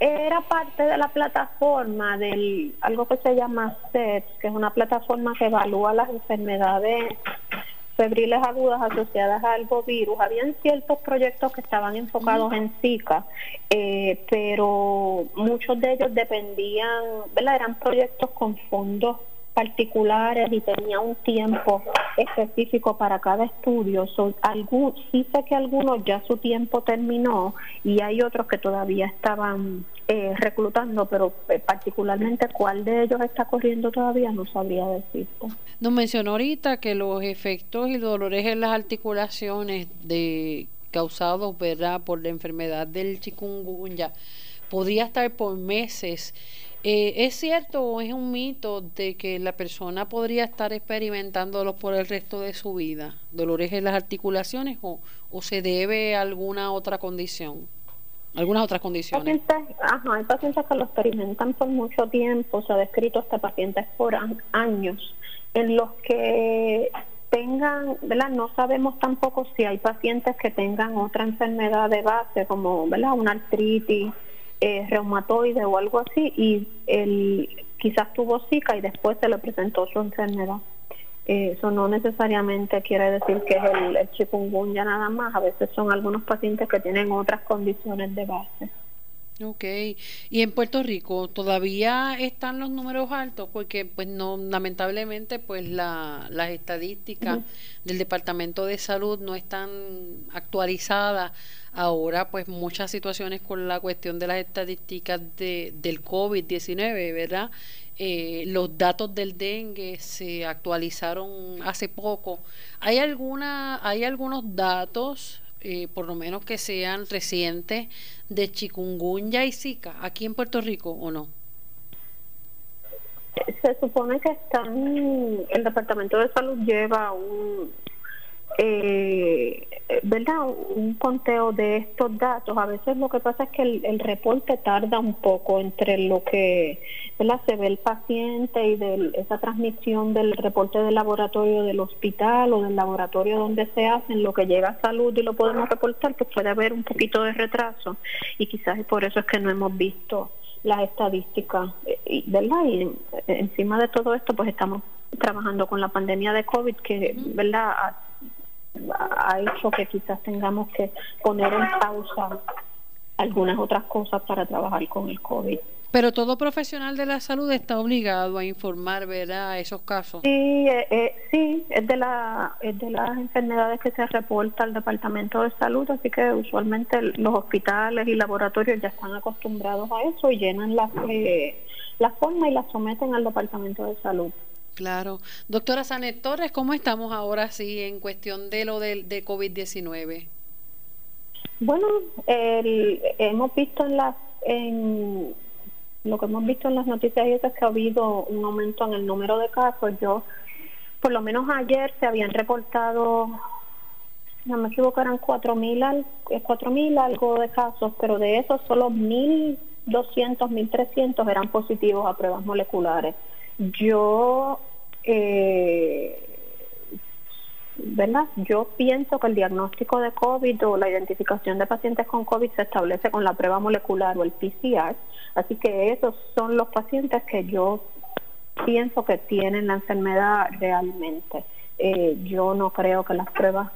era parte de la plataforma del algo que se llama SEPS, que es una plataforma que evalúa las enfermedades febriles agudas asociadas al virus. Habían ciertos proyectos que estaban enfocados en Zika, eh, pero muchos de ellos dependían, ¿verdad? Eran proyectos con fondos particulares y tenía un tiempo específico para cada estudio. algún, sí sé que algunos ya su tiempo terminó y hay otros que todavía estaban eh, reclutando, pero eh, particularmente cuál de ellos está corriendo todavía no sabría decirte. Nos mencionó ahorita que los efectos y dolores en las articulaciones de causados ¿verdad? por la enfermedad del chikungunya podría estar por meses eh, ¿Es cierto o es un mito de que la persona podría estar experimentándolos por el resto de su vida? ¿Dolores en las articulaciones o, o se debe a alguna otra condición? ¿Algunas otras condiciones? ajá, hay pacientes que lo experimentan por mucho tiempo, se ha descrito hasta pacientes por años, en los que tengan, ¿verdad? No sabemos tampoco si hay pacientes que tengan otra enfermedad de base, como, ¿verdad? Una artritis, eh, reumatoide o algo así y él quizás tuvo Zika y después se le presentó su enfermedad. Eh, eso no necesariamente quiere decir que es el, el chikungunya nada más, a veces son algunos pacientes que tienen otras condiciones de base. Ok, y en Puerto Rico todavía están los números altos porque pues no lamentablemente pues la, las estadísticas del Departamento de Salud no están actualizadas ahora pues muchas situaciones con la cuestión de las estadísticas de, del COVID-19, ¿verdad? Eh, los datos del dengue se actualizaron hace poco. ¿Hay alguna hay algunos datos eh, por lo menos que sean recientes, de chikungunya y zika aquí en Puerto Rico o no? Se supone que están, el Departamento de Salud lleva un, eh, ¿verdad? Un conteo de estos datos. A veces lo que pasa es que el, reporte tarda un poco entre lo que ¿verdad? se ve el paciente y de esa transmisión del reporte del laboratorio del hospital o del laboratorio donde se hacen, lo que llega a salud y lo podemos reportar, pues puede haber un poquito de retraso y quizás por eso es que no hemos visto las estadísticas, eh, ¿verdad? Y encima de todo esto, pues estamos trabajando con la pandemia de COVID que, ¿verdad? Ha hecho que quizás tengamos que poner en pausa algunas otras cosas para trabajar con el COVID. Pero todo profesional de la salud está obligado a informar, ¿verdad?, esos casos. Sí, eh, eh, sí, es de, la, es de las enfermedades que se reporta al Departamento de Salud, así que usualmente los hospitales y laboratorios ya están acostumbrados a eso y llenan las, eh, las formas y las someten al Departamento de Salud. Claro. Doctora Sanet Torres, ¿cómo estamos ahora sí en cuestión de lo de, de COVID-19? Bueno, hemos visto en las en lo que hemos visto en las noticias es que ha habido un aumento en el número de casos. Yo, por lo menos ayer se habían reportado, no me equivoco, eran 4.000 cuatro mil algo de casos, pero de esos solo 1.200, 1.300 eran positivos a pruebas moleculares. Yo eh, ¿verdad? Yo pienso que el diagnóstico de COVID o la identificación de pacientes con COVID se establece con la prueba molecular o el PCR, así que esos son los pacientes que yo pienso que tienen la enfermedad realmente. Eh, yo no creo que las pruebas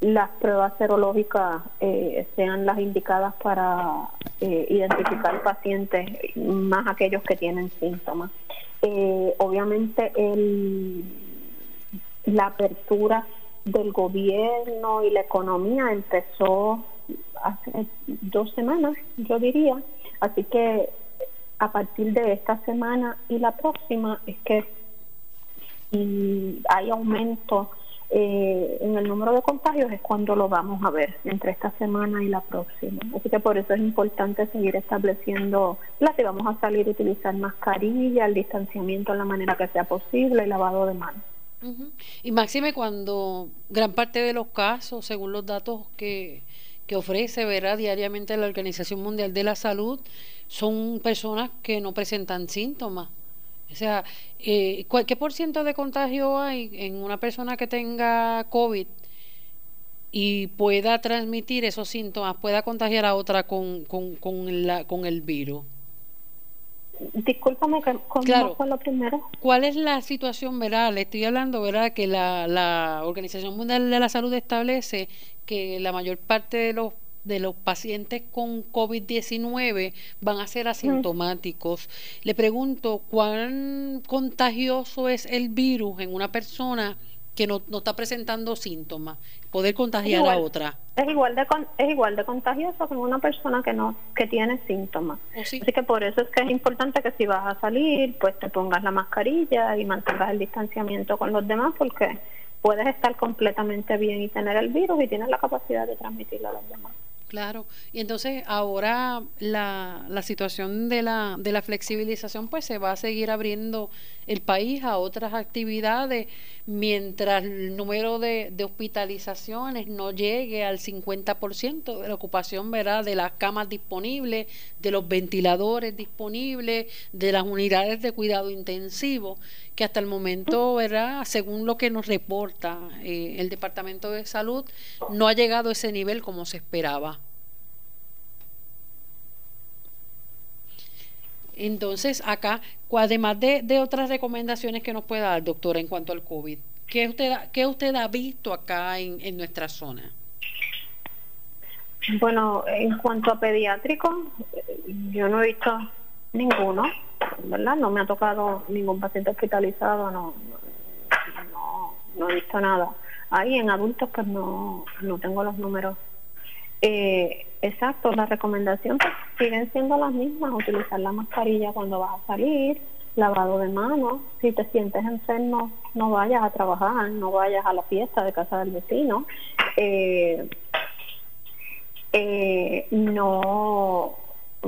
las pruebas serológicas eh, sean las indicadas para eh, identificar pacientes, más aquellos que tienen síntomas. obviamente el la apertura del gobierno y la economía empezó hace dos semanas, yo diría. Así que a partir de esta semana y la próxima es que hay aumento eh, en el número de contagios es cuando lo vamos a ver entre esta semana y la próxima. Así que por eso es importante seguir estableciendo la que vamos a salir a utilizar mascarilla, el distanciamiento en la manera que sea posible, el lavado de manos. Y máxime cuando gran parte de los casos, según los datos que, que ofrece ¿verdad? diariamente la Organización Mundial de la Salud, son personas que no presentan síntomas. O sea, eh, ¿qué por ciento de contagio hay en una persona que tenga COVID y pueda transmitir esos síntomas, pueda contagiar a otra con, con, con, la, con el virus? Discúlpame, ¿cómo fue lo primero? ¿Cuál es la situación, verdad? Le estoy hablando, ¿verdad? Que la, la Organización Mundial de la Salud establece que la mayor parte de los de los pacientes con COVID-19 van a ser asintomáticos. Le pregunto, ¿cuán contagioso es el virus en una persona que no, no está presentando síntomas, poder contagiar a otra. Es igual de es igual de contagioso como una persona que no que tiene síntomas. Oh, Así que por eso es que es importante que si vas a salir, pues te pongas la mascarilla y mantengas el distanciamiento con los demás porque puedes estar completamente bien y tener el virus y tienes la capacidad de transmitirlo a los demás. Claro, y entonces ahora la, la situación de la, de la flexibilización pues se va a seguir abriendo el país a otras actividades mientras el número de, hospitalizaciones no llegue al 50% de la ocupación ¿verdad? de las camas disponibles, de los ventiladores disponibles, de las unidades de cuidado intensivo, que hasta el momento, ¿verdad? según lo que nos reporta eh, el Departamento de Salud, no ha llegado a ese nivel como se esperaba. Entonces, acá, además de, otras recomendaciones que nos pueda dar, doctora, en cuanto al COVID, ¿qué usted, qué usted ha visto acá en, en nuestra zona? Bueno, en cuanto a pediátrico, yo no he visto ninguno, ¿verdad? No me ha tocado ningún paciente hospitalizado, no, no, no he visto nada. Ahí en adultos pues no, no tengo los números eh, exacto, las recomendaciones siguen siendo las mismas, utilizar la mascarilla cuando vas a salir, lavado de manos, si te sientes enfermo no vayas a trabajar, no vayas a la fiesta de casa del vecino, eh, eh, no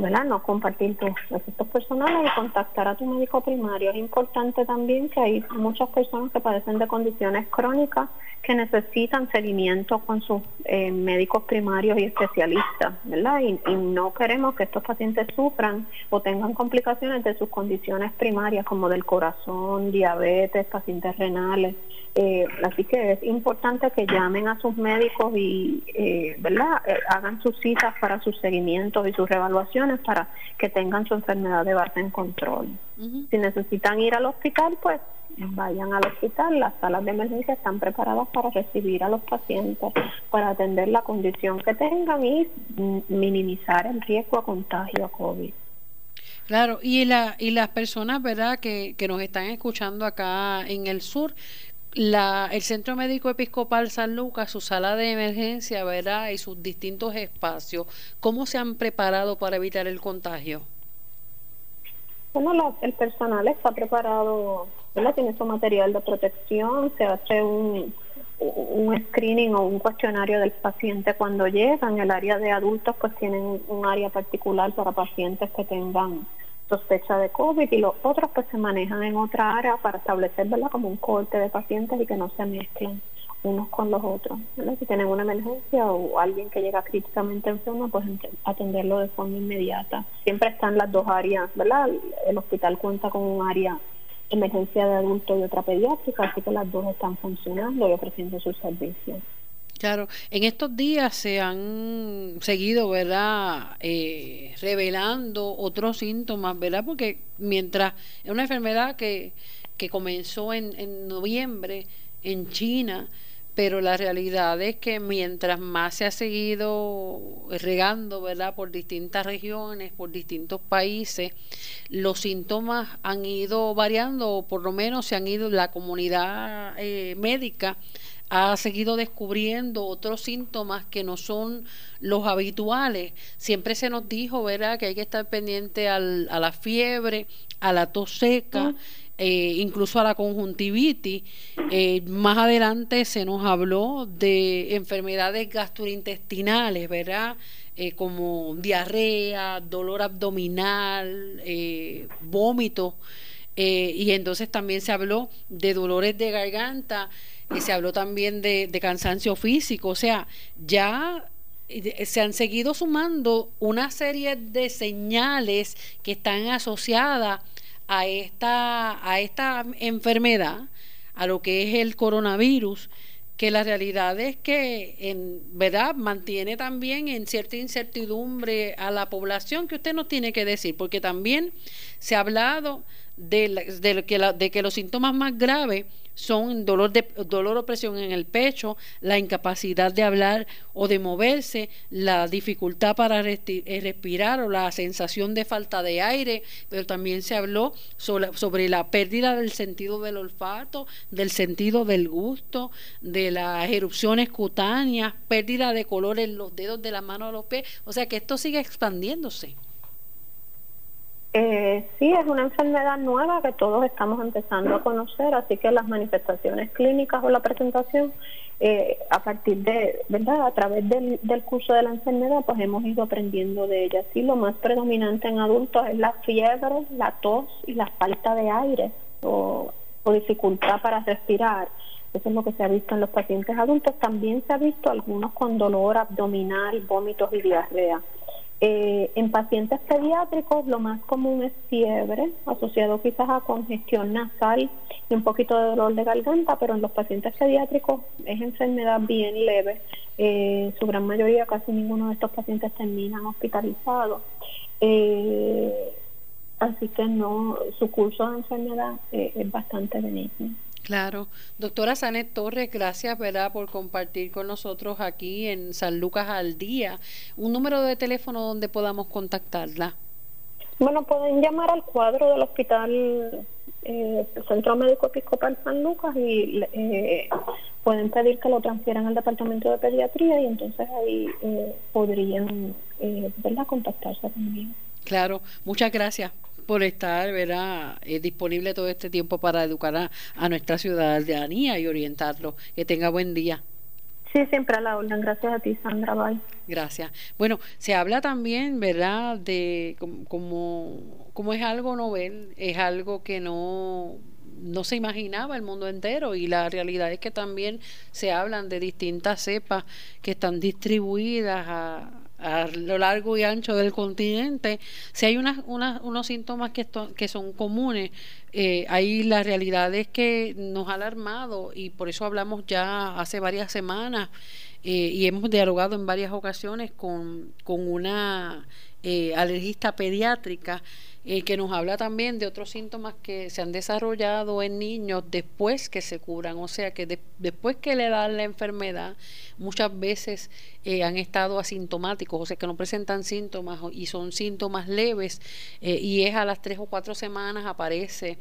¿verdad? No compartir tus efectos personales y contactar a tu médico primario. Es importante también que hay muchas personas que padecen de condiciones crónicas que necesitan seguimiento con sus eh, médicos primarios y especialistas, ¿verdad? Y, no queremos que estos pacientes sufran o tengan complicaciones de sus condiciones primarias como del corazón, diabetes, pacientes renales. Eh, así que es importante que llamen a sus médicos y, eh, ¿verdad? Hagan sus citas para sus seguimientos y sus revaluaciones para que tengan su enfermedad de base en control. Si necesitan ir al hospital, pues vayan al hospital. Las salas de emergencia están preparadas para recibir a los pacientes, para atender la condición que tengan y minimizar el riesgo a contagio a COVID. Claro, y, la, y las personas, ¿verdad?, que, que nos están escuchando acá en el sur, la, el Centro Médico Episcopal San Lucas, su sala de emergencia, ¿verdad? Y sus distintos espacios, ¿cómo se han preparado para evitar el contagio? Bueno, el personal está preparado, ¿verdad? Tiene su material de protección, se hace un, un screening o un cuestionario del paciente cuando llega. En el área de adultos, pues tienen un área particular para pacientes que tengan sospecha de COVID y los otros pues se manejan en otra área para establecer como un corte de pacientes y que no se mezclen unos con los otros. Si tienen una emergencia o alguien que llega críticamente enfermo, pues atenderlo de forma inmediata. Siempre están las dos áreas, ¿verdad? El hospital cuenta con un área emergencia de adulto y otra pediátrica, así que las dos están funcionando y ofreciendo sus servicios. Claro, en estos días se han seguido, ¿verdad?, eh, revelando otros síntomas, ¿verdad? Porque mientras es una enfermedad que, que comenzó en, en noviembre en China, pero la realidad es que mientras más se ha seguido regando, ¿verdad?, por distintas regiones, por distintos países, los síntomas han ido variando, o por lo menos se han ido, la comunidad eh, médica ha seguido descubriendo otros síntomas que no son los habituales. Siempre se nos dijo, ¿verdad?, que hay que estar pendiente al, a la fiebre, a la tos seca, eh, incluso a la conjuntivitis. Eh, más adelante se nos habló de enfermedades gastrointestinales, ¿verdad? Eh, como diarrea, dolor abdominal, vómito. y entonces también se habló de dolores de garganta y se habló también de, cansancio físico, o sea, ya se han seguido sumando una serie de señales que están asociadas a esta, a esta enfermedad, a lo que es el coronavirus, que la realidad es que en verdad mantiene también en cierta incertidumbre a la población que usted nos tiene que decir, porque también se ha hablado de, de, que, de que los síntomas más graves son dolor, de, dolor o presión en el pecho, la incapacidad de hablar o de moverse, la dificultad para eh, respirar o la sensación de falta de aire, pero también se habló sobre, sobre la pérdida del sentido del olfato, del sentido del gusto, de las erupciones cutáneas, pérdida de color en los dedos de la mano o los pies, o sea que esto sigue expandiéndose. Eh, sí, es una enfermedad nueva que todos estamos empezando a conocer, así que las manifestaciones clínicas o la presentación, eh, a partir de, ¿verdad? A través del, curso de la enfermedad, pues hemos ido aprendiendo de ella. Sí, lo más predominante en adultos es la fiebre, la tos y la falta de aire o, o dificultad para respirar. Eso es lo que se ha visto en los pacientes adultos. También se ha visto algunos con dolor abdominal, vómitos y diarrea. Eh, en pacientes pediátricos lo más común es fiebre, asociado quizás a congestión nasal y un poquito de dolor de garganta, pero en los pacientes pediátricos es enfermedad bien leve. Eh, su gran mayoría, casi ninguno de estos pacientes terminan hospitalizados. Eh, así que no, su curso de enfermedad es bastante benigno. Claro. Doctora Sanet Torres, gracias ¿verdad? por compartir con nosotros aquí en San Lucas al Día. Un número de teléfono donde podamos contactarla. Bueno, pueden llamar al cuadro del Hospital eh, Centro Médico Episcopal San Lucas y eh, pueden pedir que lo transfieran al Departamento de Pediatría y entonces ahí eh, podrían ¿verdad? contactarse conmigo. Claro, muchas gracias por estar ¿verdad? Eh, disponible todo este tiempo para educar a, a nuestra ciudadanía y orientarlo. Que tenga buen día. Sí, siempre a la orden. Gracias a ti, Sandra. Bye. Gracias. Bueno, se habla también, ¿verdad?, de como, como es algo novel, es algo que no no se imaginaba el mundo entero y la realidad es que también se hablan de distintas cepas que están distribuidas a, a lo largo y ancho del continente, si hay unas, unos síntomas que, que son comunes, eh, ahí la realidad es que nos ha alarmado y por eso hablamos ya hace varias semanas eh, y hemos dialogado en varias ocasiones con, con una eh, alergista pediátrica eh, que nos habla también de otros síntomas que se han desarrollado en niños después que se curan, o sea que después que le dan la enfermedad, muchas veces eh, han estado asintomáticos, o sea que no presentan síntomas y son síntomas leves, eh, y es a las tres o cuatro semanas aparece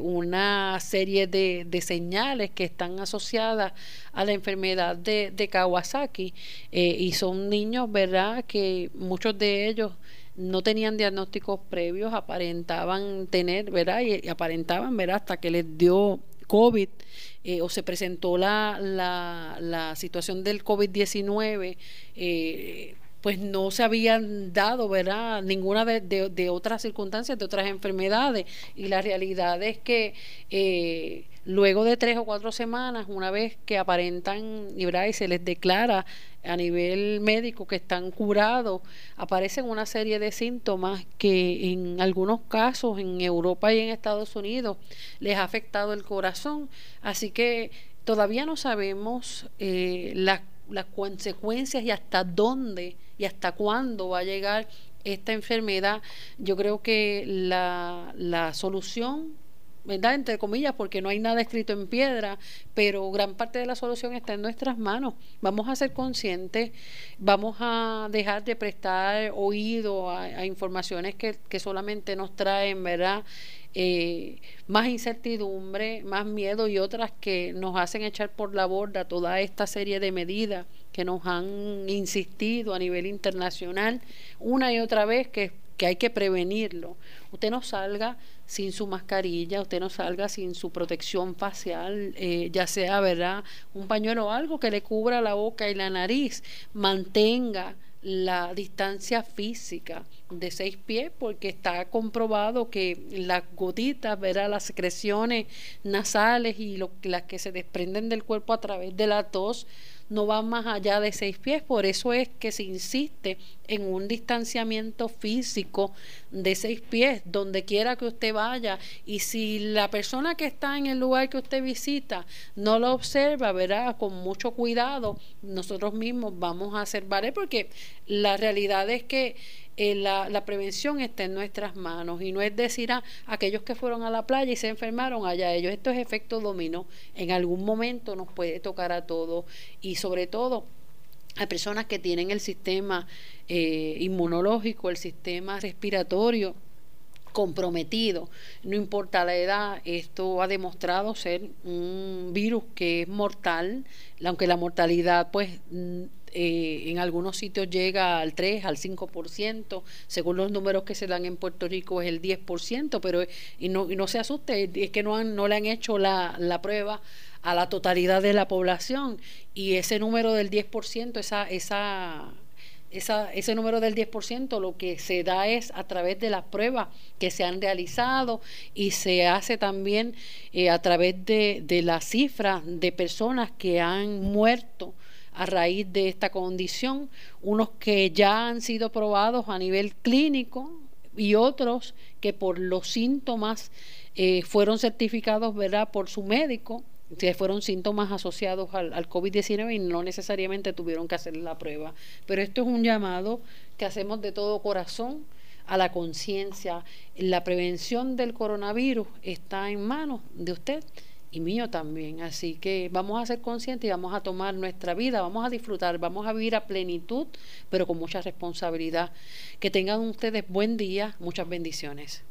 una serie de, de, señales que están asociadas a la enfermedad de, de Kawasaki, y son niños, ¿verdad?, que muchos de ellos no tenían diagnósticos previos, aparentaban tener, ¿verdad? Y, aparentaban, ¿verdad? Hasta que les dio COVID eh, o se presentó la, la, la situación del COVID-19, eh, pues no se habían dado, ¿verdad? Ninguna de, otras circunstancias, de otras enfermedades. Y la realidad es que eh, luego de tres o cuatro semanas, una vez que aparentan, ¿verdad? y se les declara a nivel médico que están curados, aparecen una serie de síntomas que en algunos casos en Europa y en Estados Unidos les ha afectado el corazón. Así que todavía no sabemos eh, las, las consecuencias y hasta dónde y hasta cuándo va a llegar esta enfermedad. Yo creo que la, la solución ¿verdad? Entre comillas, porque no hay nada escrito en piedra, pero gran parte de la solución está en nuestras manos. Vamos a ser conscientes, vamos a dejar de prestar oído a, informaciones que, que, solamente nos traen, ¿verdad? Eh, más incertidumbre, más miedo y otras que nos hacen echar por la borda toda esta serie de medidas que nos han insistido a nivel internacional una y otra vez que que hay que prevenirlo. Usted no salga sin su mascarilla, usted no salga sin su protección facial, eh, ya sea, ¿verdad? Un pañuelo o algo que le cubra la boca y la nariz. Mantenga la distancia física de seis pies porque está comprobado que las gotitas, ¿verdad? las secreciones nasales y lo, las que se desprenden del cuerpo a través de la tos no va más allá de seis pies. Por eso es que se insiste en un distanciamiento físico de seis pies, donde quiera que usted vaya. Y si la persona que está en el lugar que usted visita no lo observa, verá, con mucho cuidado, nosotros mismos vamos a hacer valer, porque la realidad es que eh, la, la, prevención está en nuestras manos y no es decir a aquellos que fueron a la playa y se enfermaron allá ellos. Esto es efecto dominó. En algún momento nos puede tocar a todos y sobre todo a personas que tienen el sistema eh, inmunológico, el sistema respiratorio comprometido, no importa la edad, esto ha demostrado ser un virus que es mortal, aunque la mortalidad pues eh, en algunos sitios llega al 3, al 5%, según los números que se dan en Puerto Rico es el 10%, pero y no, y no se asuste, es que no, han, no le han hecho la, la prueba a la totalidad de la población y ese número del 10%, esa, esa esa, ese número del 10% lo que se da es a través de las pruebas que se han realizado y se hace también eh, a través de, de la cifra de personas que han muerto a raíz de esta condición, unos que ya han sido probados a nivel clínico y otros que por los síntomas eh, fueron certificados ¿verdad? por su médico, que fueron síntomas asociados al, al COVID-19 y no necesariamente tuvieron que hacer la prueba. Pero esto es un llamado que hacemos de todo corazón a la conciencia. La prevención del coronavirus está en manos de usted y mío también. Así que vamos a ser conscientes y vamos a tomar nuestra vida, vamos a disfrutar, vamos a vivir a plenitud, pero con mucha responsabilidad. Que tengan ustedes buen día, muchas bendiciones.